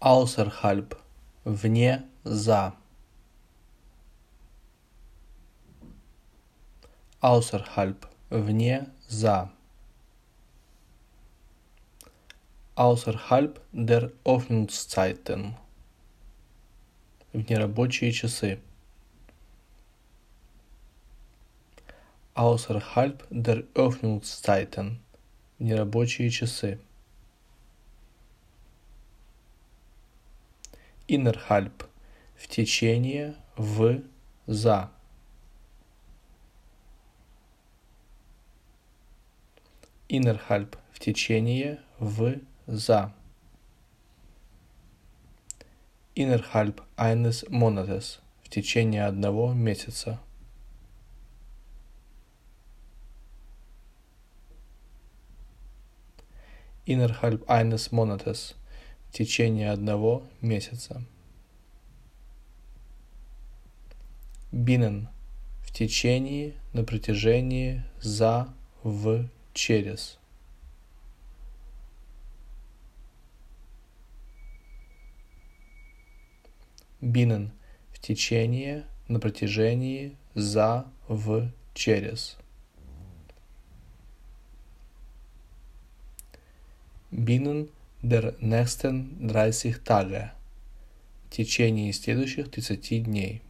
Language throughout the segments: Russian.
Außerhalb, вне, за. Außerhalb, вне, за. Außerhalb der Öffnungszeiten. В нерабочие часы. Außerhalb der Öffnungszeiten. В нерабочие часы. Innerhalb. В течение, в, за. Innerhalb. В течение, в, за. Innerhalb eines Monates. В течение одного месяца. Innerhalb eines Monates. В течение одного месяца. Binnen. В течение, на протяжении, за, в, через. Binnen – в течение, на протяжении, за, в, через. Binnen der nächsten 30 Tage – в течение следующих 30 дней.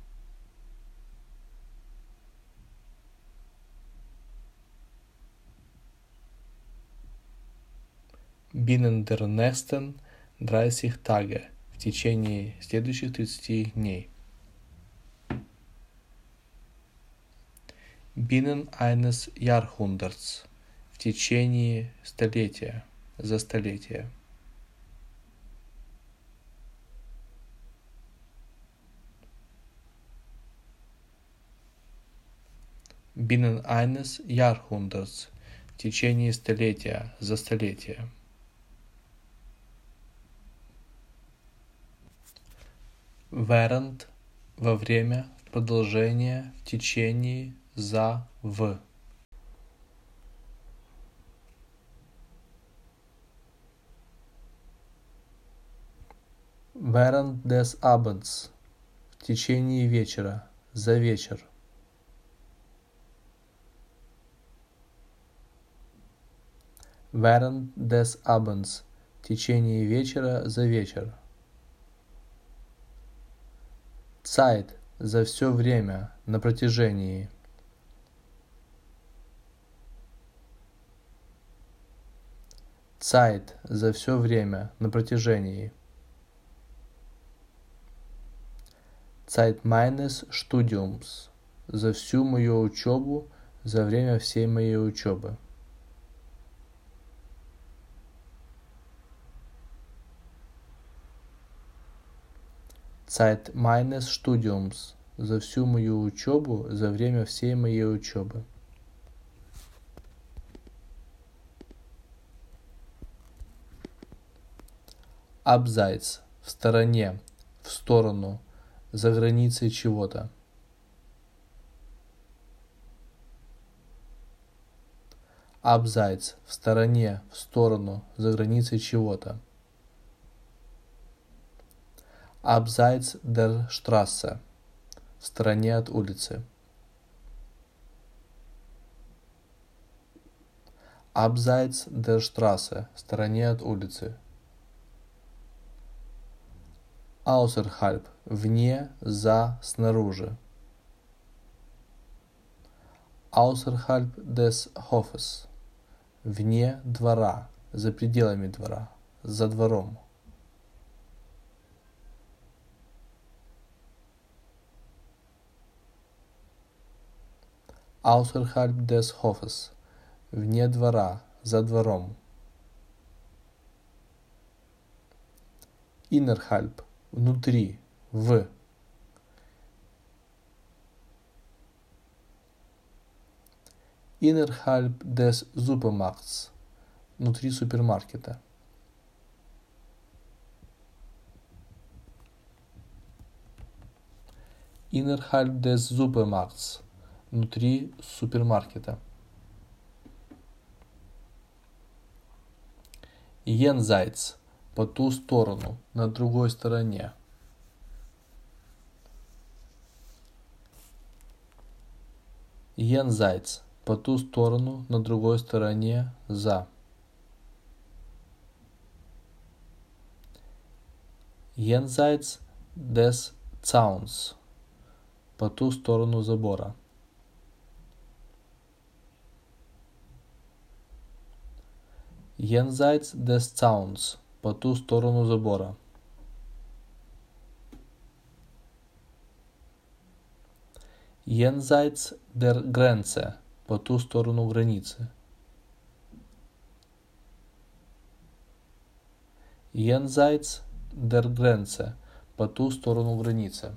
Binnen der nächsten 30 Tage – в течение следующих 30 дней. Binnen eines Jahrhunderts в течение столетия, за столетие. Binnen eines Jahrhunderts в течение столетия, за столетие. während, во время, в продолжение, в течение, за, в. Während des Abends, в течение вечера, за вечер. Während des Abends, в течение вечера, за вечер. Zeit за все время, на протяжении. Zeit за все время, на протяжении. Zeit meines Studiums за всю мою учебу, за время всей моей учебы. Zeit meines Studiums за всю мою учебу, за время всей моей учебы. Abseits – в стороне, в сторону, за границей чего-то. Abseits – в стороне, в сторону, за границей чего-то. Abseits der Straße. В стороне от улицы. Abseits der Straße. В стороне от улицы. Außerhalb. Вне, за, снаружи. Außerhalb des Hofes. Вне двора, за пределами двора, за двором. Außerhalb des Hofes, вне двора, за двором. Innerhalb, внутри, в. Innerhalb des Supermarkts, внутри супермаркета. Innerhalb des Supermarkts, внутри супермаркета. Jenseits – по ту сторону, на другой стороне. Jenseits – по ту сторону, на другой стороне, за. Jenseits des Zauns – по ту сторону забора. Jenseits des Zauns – по ту сторону забора. Jenseits der Grenze – по ту сторону границы. Jenseits der Grenze – по ту сторону границы.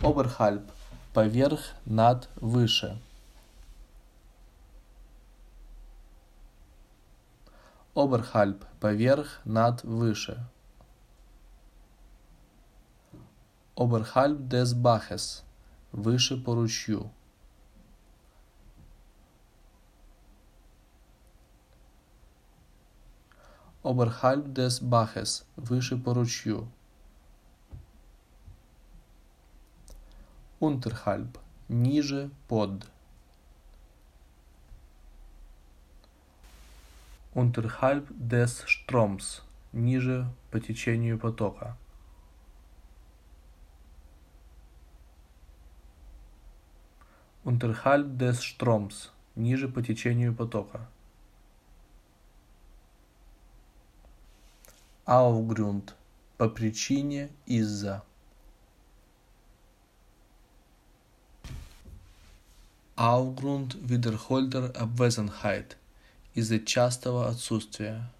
Oberhalb – поверх, над, выше. Oberhalb – поверх, над, выше. Oberhalb des Baches – выше по ручью. Oberhalb des Baches – выше по ручью. Unterhalb – ниже, под. Unterhalb des Stroms – ниже по течению потока. Unterhalb des Stroms – ниже по течению потока. Aufgrund – по причине, из-за. Aufgrund wiederholter Abwesenheit – из-за частого отсутствия.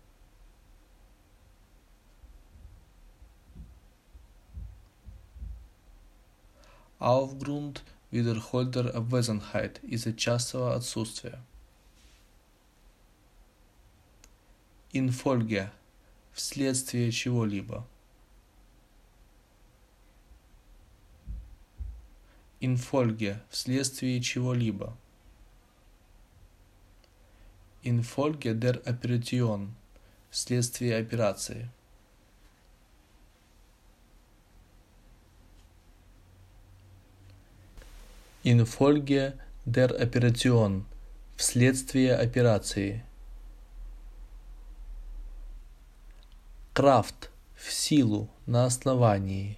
Aufgrund wiederholter Abwesenheit – из-за частого отсутствия. Infolge – вследствие чего-либо. Infolge – вследствие чего-либо. Infolge der Operation – вследствие операции. Infolge der Operation – вследствие операции. Kraft – в силу, на основании.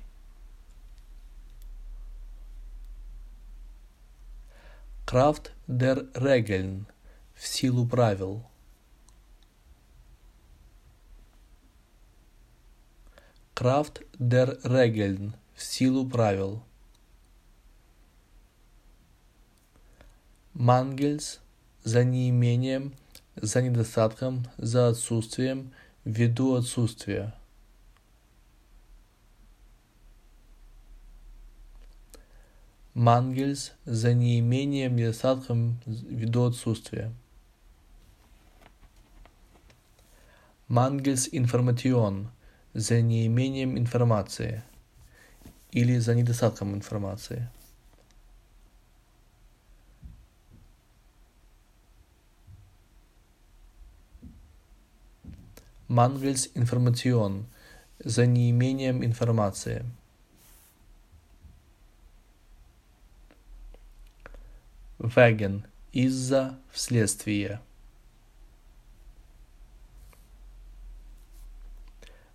Kraft der Regeln – в силу правил. Kraft der Regeln – в силу правил. Мангельс за неимением, за недостатком, за отсутствием, ввиду отсутствия. Мангельс за неимением, недостатком, ввиду отсутствия. Мангельс информацион за неимением информации или за недостатком информации. Мангельс информацион за неимением информации. Веген из-за вследствие.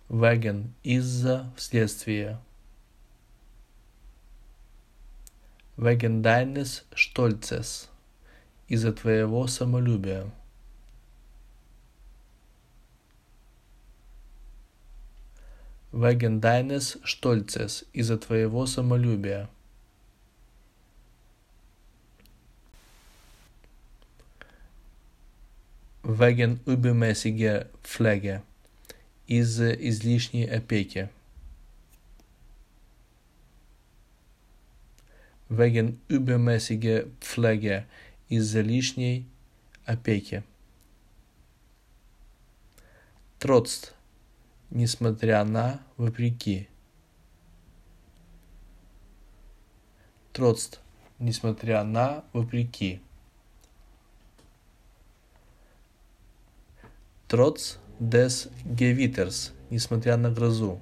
Веген из-за вследствие. Веген deines Stolzes из-за твоего самолюбия. Wegen deines Stolzes из-за твоего самолюбия. Wegen übermäßiger Pflege из-за излишней опеки. Wegen übermäßiger Pflege из-за лишней опеки. Trotz несмотря на, вопреки. Троцт, несмотря на, вопреки. Trotz des Gewitters, несмотря на грозу.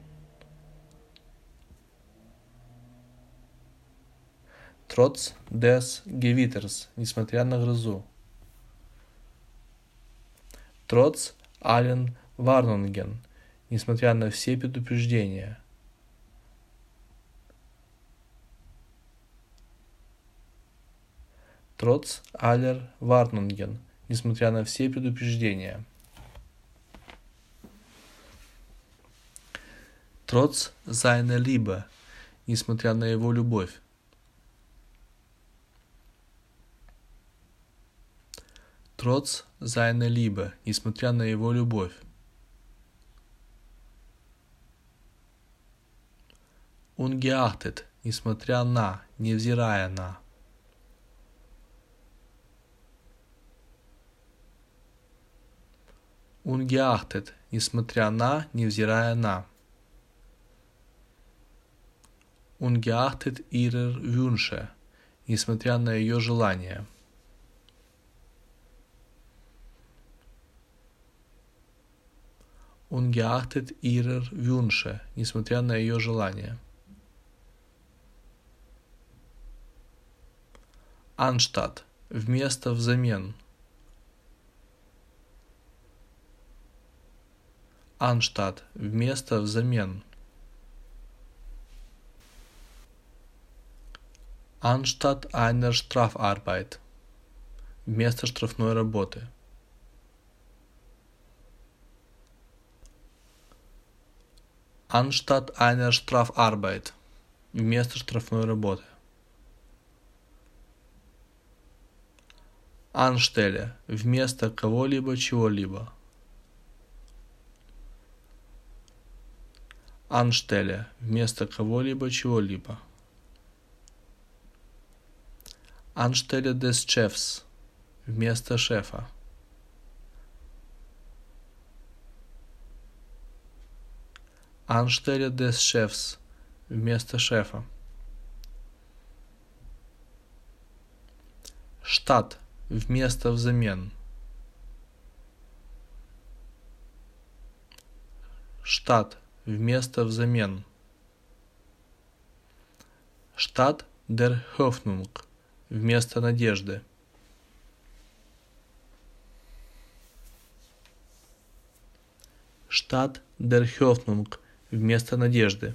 Trotz des Gewitters, несмотря на грозу. Trotz allen Warnungen, несмотря на все предупреждения. Trotz aller Warnungen, несмотря на все предупреждения. Trotz seiner Liebe, несмотря на его любовь. Trotz seiner Liebe, несмотря на его любовь. Ungeachtet, несмотря на, невзирая на. Ungeachtet, несмотря на, невзирая на. Ungeachtet ihrer Wünsche, несмотря на ее желания. Ungeachtet ihrer Wünsche, несмотря на ее желания. Anstatt, вместо, взамен. Anstatt, вместо, взамен. Anstatt einer Strafarbeit, вместо штрафной работы. Anstatt einer Strafarbeit, вместо штрафной работы. Anstelle, вместо кого-либо, чего-либо. Anstelle, вместо кого-либо, чего-либо. Anstelle des Chefs, вместо шефа. Anstelle des Chefs, вместо шефа. Штат, вместо взамен. Штат, вместо взамен. Штат der Hoffnung, вместо надежды. Штат Hoffnung, вместо надежды.